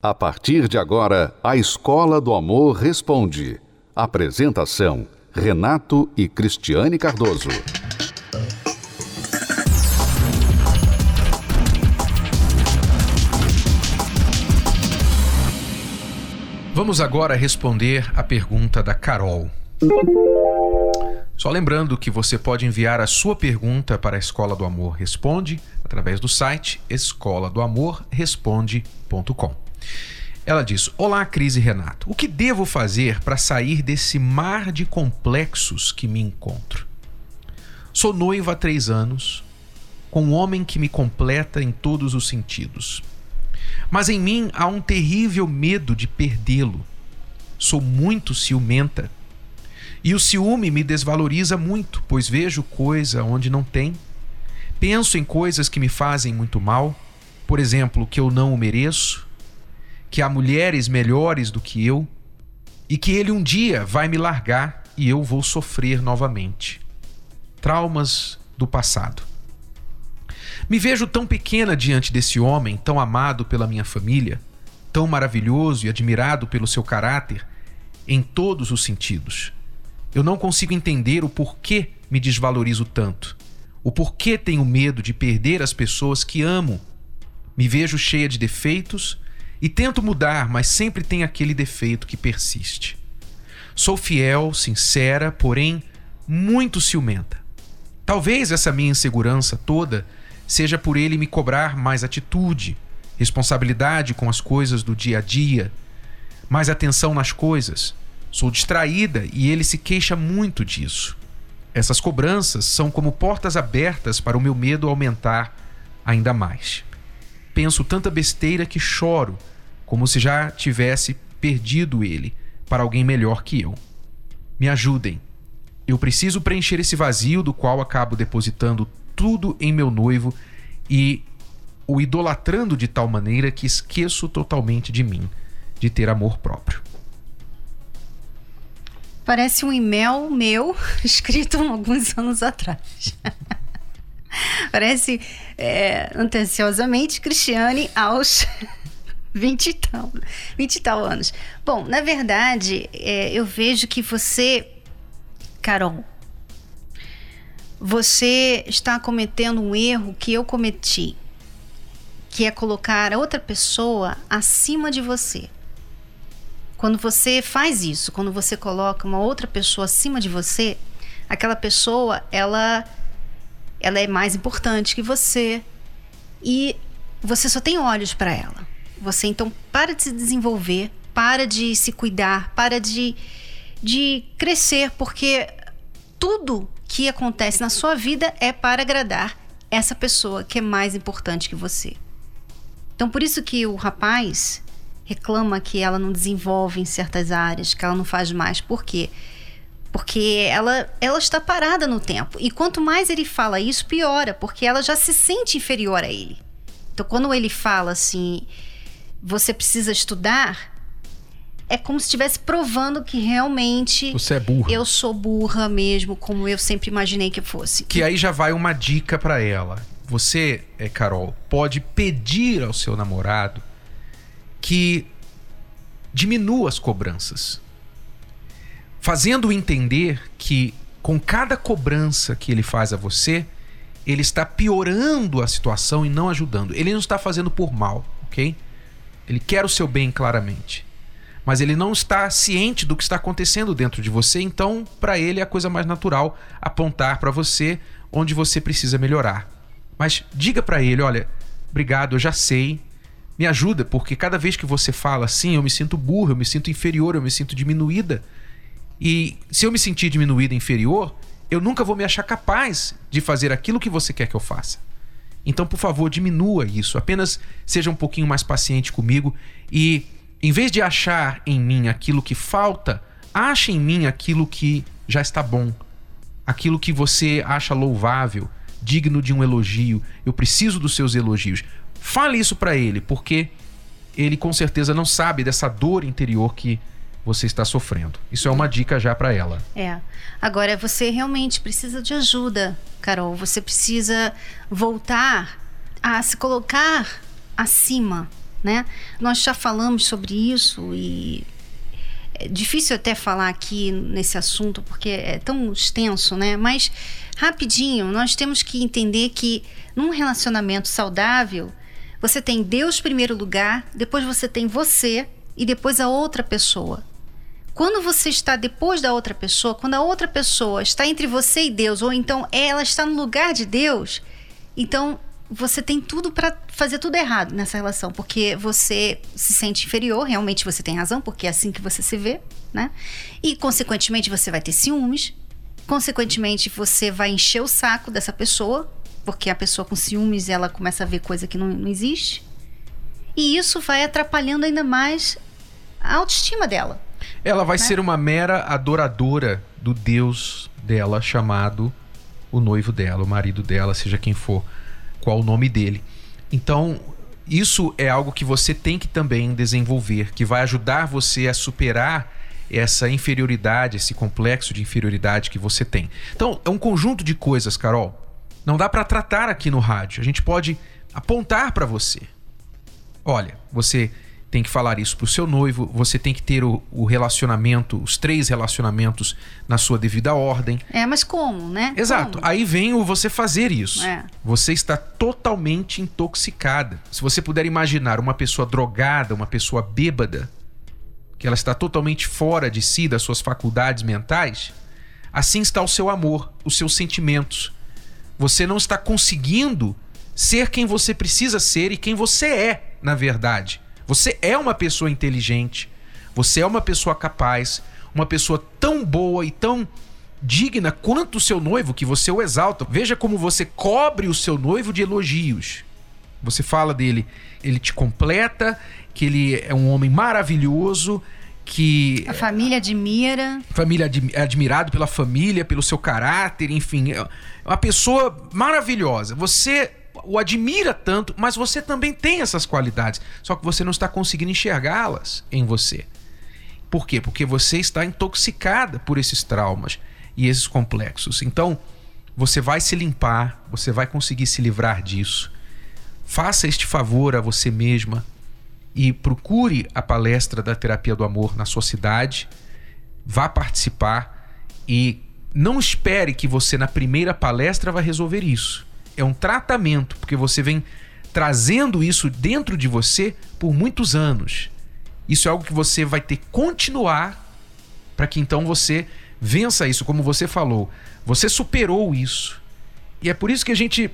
A partir de agora, a Escola do Amor Responde. Apresentação: Renato e Cristiane Cardoso. Vamos agora responder a pergunta da Carol. Só lembrando que você pode enviar a sua pergunta para a Escola do Amor Responde através do site escola do amor responde.com. Ela diz: Olá, Cris e Renato. O que devo fazer para sair desse mar de complexos que me encontro? Sou noiva há três anos, com um homem que me completa em todos os sentidos. Mas em mim há um terrível medo de perdê-lo. Sou muito ciumenta. E o ciúme me desvaloriza muito, pois vejo coisa onde não tem. Penso em coisas que me fazem muito mal, por exemplo, que eu não o mereço, que há mulheres melhores do que eu e que ele um dia vai me largar e eu vou sofrer novamente. Traumas do passado. Me vejo tão pequena diante desse homem, tão amado pela minha família, tão maravilhoso e admirado pelo seu caráter em todos os sentidos. Eu não consigo entender o porquê me desvalorizo tanto, o porquê tenho medo de perder as pessoas que amo. Me vejo cheia de defeitos e tento mudar, mas sempre tem aquele defeito que persiste. Sou fiel, sincera, porém muito ciumenta. Talvez essa minha insegurança toda seja por ele me cobrar mais atitude, responsabilidade com as coisas do dia a dia, mais atenção nas coisas. Sou distraída e ele se queixa muito disso. Essas cobranças são como portas abertas para o meu medo aumentar ainda mais penso tanta besteira que choro, como se já tivesse perdido ele para alguém melhor que eu. Me ajudem. Eu preciso preencher esse vazio do qual acabo depositando tudo em meu noivo e o idolatrando de tal maneira que esqueço totalmente de mim, de ter amor próprio. Parece um e-mail meu escrito alguns anos atrás. Parece é, anteciosamente Cristiane aos 20 e tal, 20 e tal anos. Bom, na verdade, é, eu vejo que você, Carol, você está cometendo um erro que eu cometi, que é colocar a outra pessoa acima de você. Quando você faz isso, quando você coloca uma outra pessoa acima de você, aquela pessoa, ela ela é mais importante que você e você só tem olhos para ela. Você então para de se desenvolver, para de se cuidar, para de, de crescer, porque tudo que acontece na sua vida é para agradar essa pessoa que é mais importante que você. Então por isso que o rapaz reclama que ela não desenvolve em certas áreas, que ela não faz mais. Por quê? Porque ela, ela está parada no tempo. E quanto mais ele fala isso, piora, porque ela já se sente inferior a ele. Então, quando ele fala assim, você precisa estudar, é como se estivesse provando que realmente você é burra. Eu sou burra mesmo, como eu sempre imaginei que fosse. Que aí já vai uma dica para ela. Você, é, Carol, pode pedir ao seu namorado que diminua as cobranças fazendo entender que com cada cobrança que ele faz a você, ele está piorando a situação e não ajudando. Ele não está fazendo por mal, ok? Ele quer o seu bem claramente. Mas ele não está ciente do que está acontecendo dentro de você, então, para ele é a coisa mais natural apontar para você onde você precisa melhorar. Mas diga para ele: olha, obrigado, eu já sei, me ajuda, porque cada vez que você fala assim, eu me sinto burro, eu me sinto inferior, eu me sinto diminuída. E se eu me sentir diminuído, inferior, eu nunca vou me achar capaz de fazer aquilo que você quer que eu faça. Então, por favor, diminua isso. Apenas seja um pouquinho mais paciente comigo e, em vez de achar em mim aquilo que falta, ache em mim aquilo que já está bom, aquilo que você acha louvável, digno de um elogio. Eu preciso dos seus elogios. Fale isso para ele, porque ele com certeza não sabe dessa dor interior que você está sofrendo. Isso é uma dica já para ela. É. Agora você realmente precisa de ajuda, Carol. Você precisa voltar a se colocar acima né? Nós já falamos sobre isso e é difícil até falar aqui nesse assunto porque é tão extenso, né? Mas rapidinho, nós temos que entender que num relacionamento saudável, você tem Deus primeiro lugar, depois você tem você e depois a outra pessoa. Quando você está depois da outra pessoa, quando a outra pessoa está entre você e Deus, ou então ela está no lugar de Deus, então você tem tudo para fazer tudo errado nessa relação, porque você se sente inferior, realmente você tem razão, porque é assim que você se vê, né? E consequentemente você vai ter ciúmes, consequentemente você vai encher o saco dessa pessoa, porque a pessoa com ciúmes ela começa a ver coisa que não, não existe. E isso vai atrapalhando ainda mais a autoestima dela. Ela vai né? ser uma mera adoradora do Deus dela, chamado o noivo dela, o marido dela, seja quem for qual o nome dele. Então, isso é algo que você tem que também desenvolver, que vai ajudar você a superar essa inferioridade, esse complexo de inferioridade que você tem. Então, é um conjunto de coisas, Carol. Não dá para tratar aqui no rádio. A gente pode apontar para você. Olha, você tem que falar isso para o seu noivo, você tem que ter o, o, relacionamento, os três relacionamentos na sua devida ordem. É, mas como, né? Exato. Como? Aí vem o você fazer isso. É. Você está totalmente intoxicada. Se você puder imaginar uma pessoa drogada, uma pessoa bêbada, que ela está totalmente fora de si, das suas faculdades mentais, assim está o seu amor, os seus sentimentos. Você não está conseguindo ser quem você precisa ser e quem você é, na verdade. Você é uma pessoa inteligente, você é uma pessoa capaz, uma pessoa tão boa e tão digna quanto o seu noivo que você o exalta. Veja como você cobre o seu noivo de elogios. Você fala dele, ele te completa, que ele é um homem maravilhoso, que a família admira. Família é admirado pela família, pelo seu caráter, enfim, é uma pessoa maravilhosa. Você o admira tanto, mas você também tem essas qualidades, só que você não está conseguindo enxergá-las em você. Por quê? Porque você está intoxicada por esses traumas e esses complexos. Então, você vai se limpar, você vai conseguir se livrar disso. Faça este favor a você mesma e procure a palestra da terapia do amor na sua cidade. Vá participar e não espere que você na primeira palestra vai resolver isso é um tratamento, porque você vem trazendo isso dentro de você por muitos anos. Isso é algo que você vai ter que continuar para que então você vença isso, como você falou. Você superou isso. E é por isso que a gente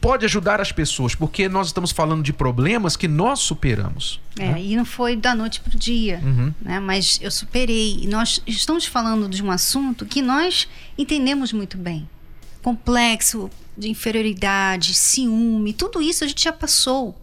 pode ajudar as pessoas, porque nós estamos falando de problemas que nós superamos. É, né? e não foi da noite para o dia, uhum. né? mas eu superei. E nós estamos falando de um assunto que nós entendemos muito bem. Complexo, de inferioridade, ciúme, tudo isso a gente já passou.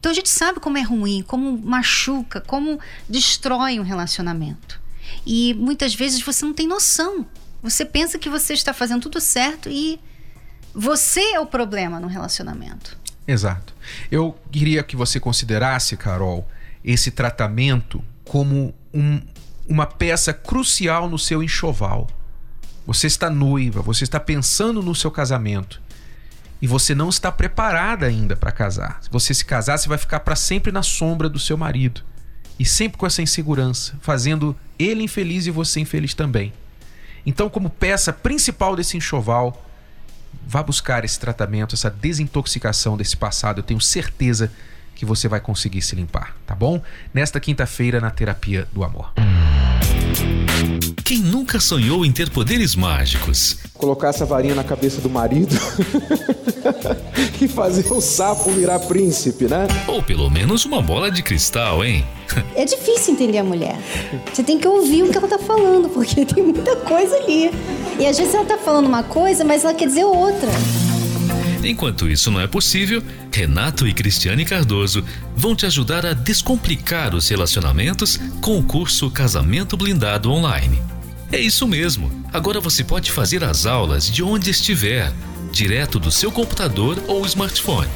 Então a gente sabe como é ruim, como machuca, como destrói um relacionamento. E muitas vezes você não tem noção. Você pensa que você está fazendo tudo certo e você é o problema no relacionamento. Exato. Eu queria que você considerasse, Carol, esse tratamento como um, uma peça crucial no seu enxoval. Você está noiva, você está pensando no seu casamento e você não está preparada ainda para casar. Se você se casar, você vai ficar para sempre na sombra do seu marido e sempre com essa insegurança, fazendo ele infeliz e você infeliz também. Então, como peça principal desse enxoval, vá buscar esse tratamento, essa desintoxicação desse passado. Eu tenho certeza que você vai conseguir se limpar, tá bom? Nesta quinta-feira na terapia do amor. Quem nunca sonhou em ter poderes mágicos? Colocar essa varinha na cabeça do marido e fazer o sapo virar príncipe, né? Ou pelo menos uma bola de cristal, hein? É difícil entender a mulher. Você tem que ouvir o que ela tá falando, porque tem muita coisa ali. E às vezes ela tá falando uma coisa, mas ela quer dizer outra. Enquanto isso não é possível, Renato e Cristiane Cardoso vão te ajudar a descomplicar os relacionamentos com o curso Casamento Blindado Online. É isso mesmo. Agora você pode fazer as aulas de onde estiver, direto do seu computador ou smartphone.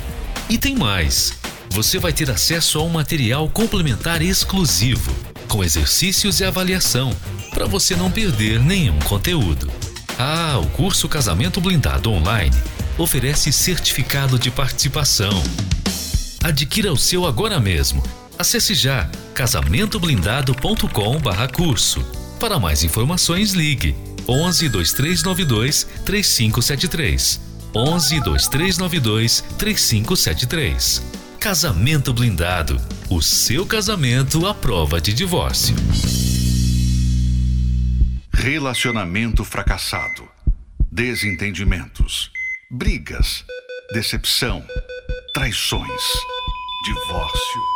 E tem mais. Você vai ter acesso a um material complementar exclusivo, com exercícios e avaliação, para você não perder nenhum conteúdo. Ah, o curso Casamento Blindado Online oferece certificado de participação. Adquira o seu agora mesmo. Acesse já casamentoblindado.com/curso. Para mais informações, ligue 11 2392 3573. 11 2392 3573. Casamento Blindado. O seu casamento à prova de divórcio. Relacionamento fracassado. Desentendimentos. Brigas. Decepção. Traições. Divórcio.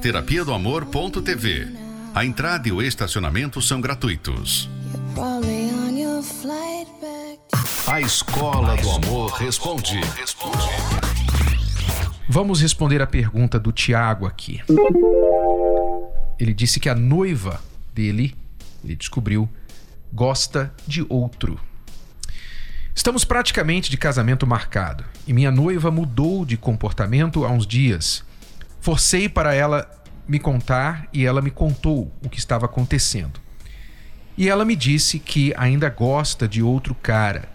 terapia do amor.tv. A entrada e o estacionamento são gratuitos. A Escola do Amor responde. Vamos responder a pergunta do Tiago aqui. Ele disse que a noiva dele, ele descobriu, gosta de outro. Estamos praticamente de casamento marcado e minha noiva mudou de comportamento há uns dias. Forcei para ela me contar e ela me contou o que estava acontecendo. E ela me disse que ainda gosta de outro cara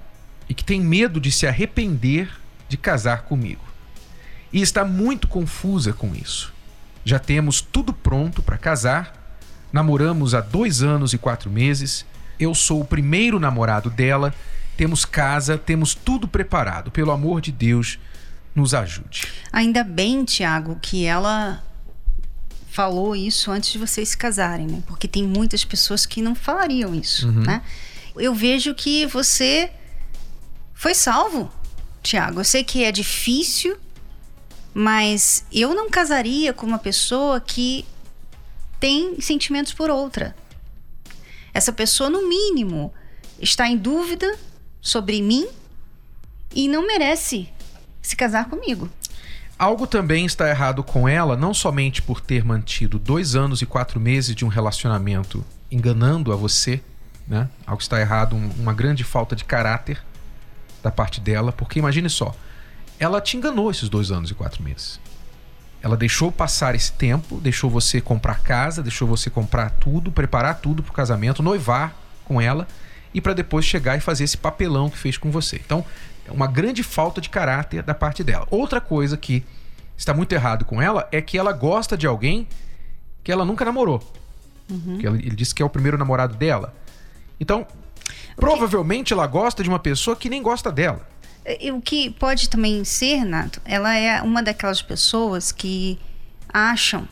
e que tem medo de se arrepender de casar comigo e está muito confusa com isso. Já temos tudo pronto para casar, namoramos há dois anos e quatro meses, eu sou o primeiro namorado dela, temos casa, temos tudo preparado. Pelo amor de Deus, nos ajude. Ainda bem, Tiago, que ela falou isso antes de vocês se casarem, né? Porque tem muitas pessoas que não falariam isso, uhum. né? Eu vejo que você foi salvo, Tiago. Eu sei que é difícil, mas eu não casaria com uma pessoa que tem sentimentos por outra. Essa pessoa, no mínimo, está em dúvida sobre mim e não merece se casar comigo. Algo também está errado com ela, não somente por ter mantido dois anos e quatro meses de um relacionamento enganando a você, né? Algo está errado, uma grande falta de caráter da parte dela, porque imagine só, ela te enganou esses dois anos e quatro meses. Ela deixou passar esse tempo, deixou você comprar casa, deixou você comprar tudo, preparar tudo para o casamento, noivar com ela e para depois chegar e fazer esse papelão que fez com você. Então, é uma grande falta de caráter da parte dela. Outra coisa que está muito errado com ela é que ela gosta de alguém que ela nunca namorou. Uhum. Que ele disse que é o primeiro namorado dela. Então, provavelmente ela gosta de uma pessoa que nem gosta dela. O que pode também ser, Nato, ela é uma daquelas pessoas que acham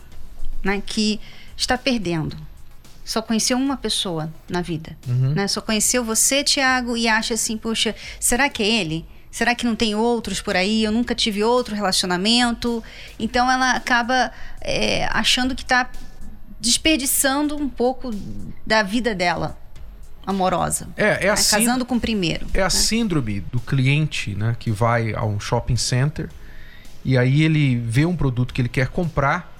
né, que está perdendo. Só conheceu uma pessoa na vida. Uhum. Né? Só conheceu você, Tiago, e acha assim, poxa, será que é ele? Será que não tem outros por aí? Eu nunca tive outro relacionamento. Então ela acaba é, achando que está desperdiçando um pouco da vida dela amorosa. É, é né? Casando com o primeiro. É né? a síndrome do cliente, né? Que vai a um shopping center e aí ele vê um produto que ele quer comprar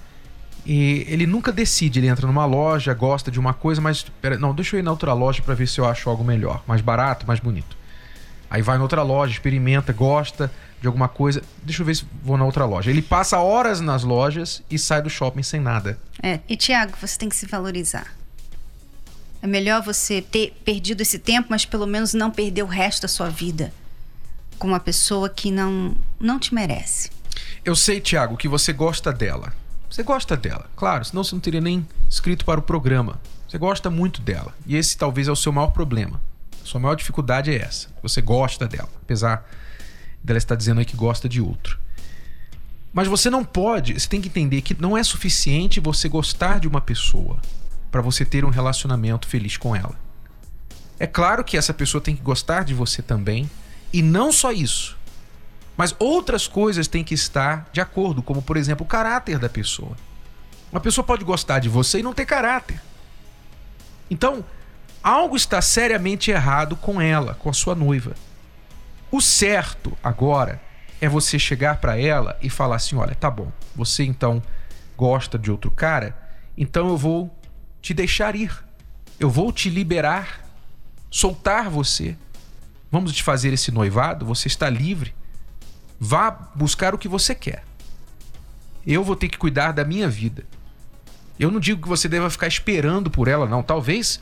e ele nunca decide. Ele entra numa loja, gosta de uma coisa, mas pera, não, deixa eu ir na outra loja para ver se eu acho algo melhor, mais barato, mais bonito. Aí vai na outra loja, experimenta, gosta de alguma coisa. Deixa eu ver se vou na outra loja. Ele passa horas nas lojas e sai do shopping sem nada. É, e Tiago, você tem que se valorizar. É melhor você ter perdido esse tempo, mas pelo menos não perder o resto da sua vida com uma pessoa que não, não te merece. Eu sei, Tiago, que você gosta dela. Você gosta dela, claro, senão você não teria nem escrito para o programa. Você gosta muito dela. E esse talvez é o seu maior problema. A sua maior dificuldade é essa. Você gosta dela, apesar dela estar dizendo aí que gosta de outro. Mas você não pode, você tem que entender que não é suficiente você gostar de uma pessoa para você ter um relacionamento feliz com ela. É claro que essa pessoa tem que gostar de você também, e não só isso. Mas outras coisas têm que estar de acordo, como por exemplo o caráter da pessoa. Uma pessoa pode gostar de você e não ter caráter. Então, algo está seriamente errado com ela, com a sua noiva. O certo agora é você chegar para ela e falar assim: olha, tá bom, você então gosta de outro cara, então eu vou te deixar ir. Eu vou te liberar, soltar você. Vamos te fazer esse noivado, você está livre. Vá buscar o que você quer. Eu vou ter que cuidar da minha vida. Eu não digo que você deva ficar esperando por ela, não. Talvez,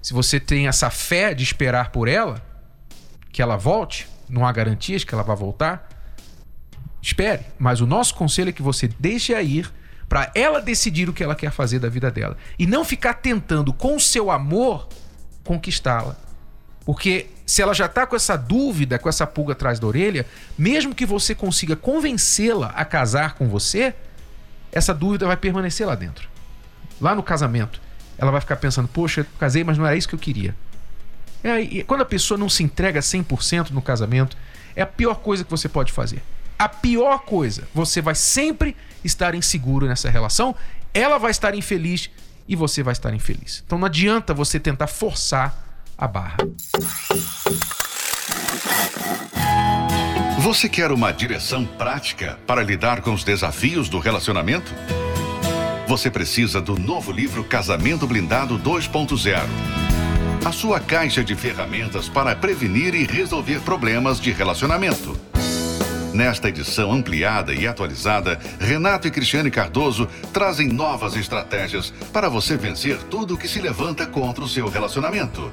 se você tem essa fé de esperar por ela, que ela volte, não há garantias que ela vá voltar. Espere, mas o nosso conselho é que você deixe a ir para ela decidir o que ela quer fazer da vida dela e não ficar tentando com seu amor conquistá-la. Porque se ela já está com essa dúvida, com essa pulga atrás da orelha, mesmo que você consiga convencê-la a casar com você, essa dúvida vai permanecer lá dentro. Lá no casamento, ela vai ficar pensando: poxa, casei, mas não era isso que eu queria. É, e quando a pessoa não se entrega 100% no casamento, é a pior coisa que você pode fazer. A pior coisa, você vai sempre estar inseguro nessa relação, ela vai estar infeliz e você vai estar infeliz. Então não adianta você tentar forçar a barra. Você quer uma direção prática para lidar com os desafios do relacionamento? Você precisa do novo livro Casamento Blindado 2.0 a sua caixa de ferramentas para prevenir e resolver problemas de relacionamento. Nesta edição ampliada e atualizada, Renato e Cristiane Cardoso trazem novas estratégias para você vencer tudo que se levanta contra o seu relacionamento.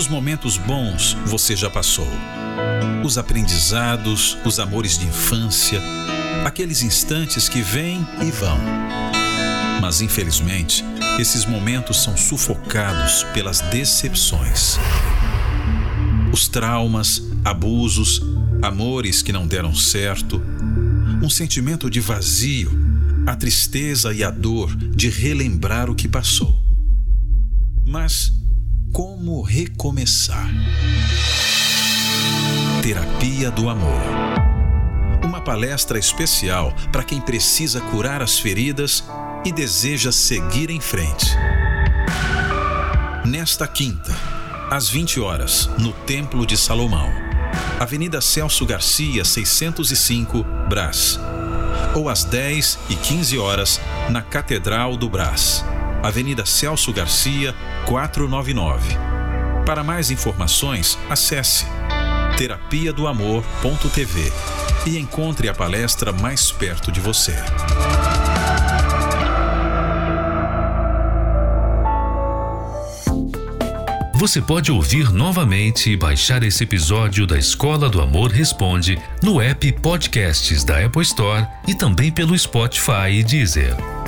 Quantos momentos bons você já passou? os aprendizados, os amores de infância, aqueles instantes que vêm e vão. Mas infelizmente, esses momentos são sufocados pelas decepções. Os traumas, abusos, amores que não deram certo, um sentimento de vazio, a tristeza e a dor de relembrar o que passou. Mas como recomeçar? Terapia do Amor. Uma palestra especial para quem precisa curar as feridas e deseja seguir em frente. Nesta quinta, às 20 horas, no Templo de Salomão, Avenida Celso Garcia, 605, Brás. Ou às 10 e 15 horas, na Catedral do Brás, Avenida Celso Garcia, 499. Para mais informações, acesse terapia do amor.tv e encontre a palestra mais perto de você. Você pode ouvir novamente e baixar esse episódio da Escola do Amor Responde no app Podcasts da Apple Store e também pelo Spotify e Deezer.